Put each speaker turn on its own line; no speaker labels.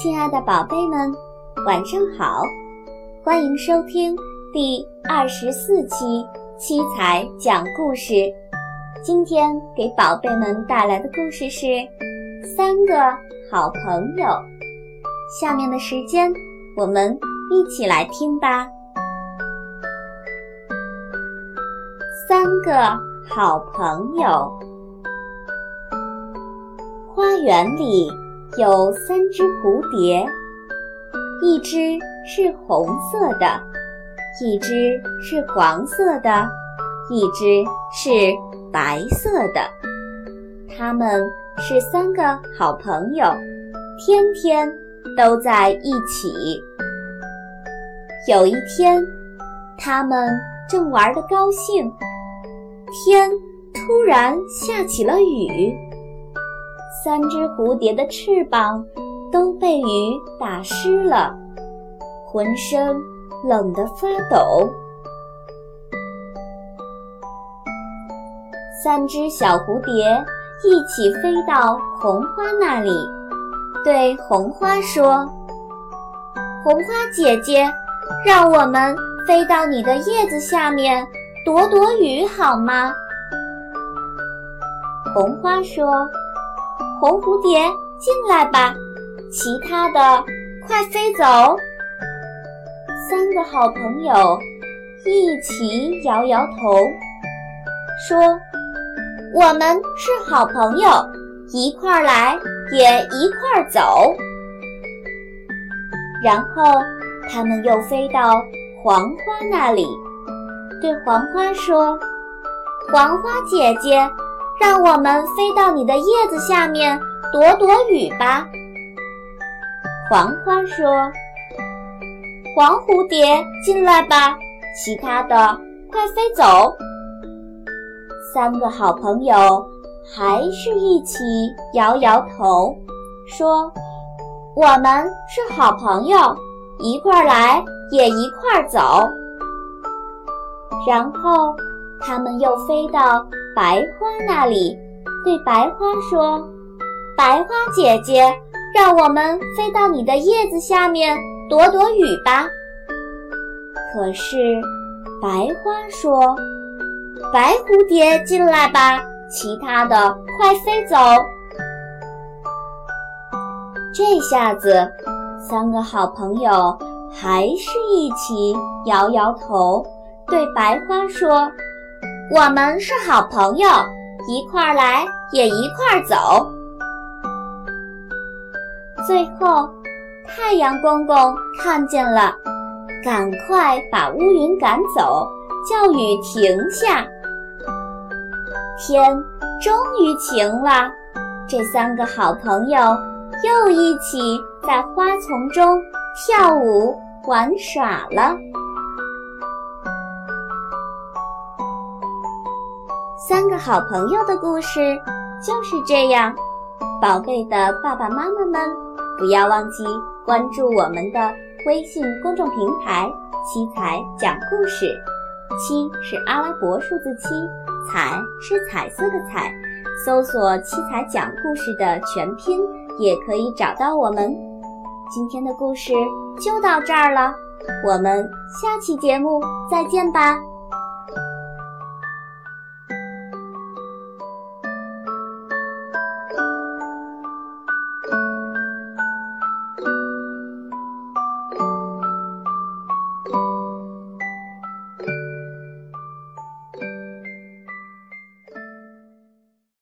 亲爱的宝贝们，晚上好！欢迎收听第二十四期七彩讲故事。今天给宝贝们带来的故事是《三个好朋友》。下面的时间，我们一起来听吧。三个好朋友，花园里有三只蝴蝶，一只是红色的，一只是黄色的，一只是白色的。它们是三个好朋友，天天都在一起。有一天，他们正玩得高兴。天突然下起了雨，三只蝴蝶的翅膀都被雨打湿了，浑身冷得发抖。三只小蝴蝶一起飞到红花那里，对红花说：“红花姐姐，让我们飞到你的叶子下面。”躲躲雨好吗？红花说：“红蝴蝶进来吧，其他的快飞走。”三个好朋友一起摇摇头，说：“我们是好朋友，一块儿来也一块儿走。”然后他们又飞到黄花那里。对黄花说：“黄花姐姐，让我们飞到你的叶子下面躲躲雨吧。”黄花说：“黄蝴蝶进来吧，其他的快飞走。”三个好朋友还是一起摇摇头，说：“我们是好朋友，一块来也一块走。”然后，他们又飞到白花那里，对白花说：“白花姐姐，让我们飞到你的叶子下面躲躲雨吧。”可是，白花说：“白蝴蝶进来吧，其他的快飞走。”这下子，三个好朋友还是一起摇摇头。对白花说：“我们是好朋友，一块儿来也一块儿走。”最后，太阳公公看见了，赶快把乌云赶走，叫雨停下。天终于晴了，这三个好朋友又一起在花丛中跳舞玩耍了。三个好朋友的故事就是这样，宝贝的爸爸妈妈们，不要忘记关注我们的微信公众平台“七彩讲故事”。七是阿拉伯数字七，彩是彩色的彩。搜索“七彩讲故事”的全拼，也可以找到我们。今天的故事就到这儿了，我们下期节目再见吧。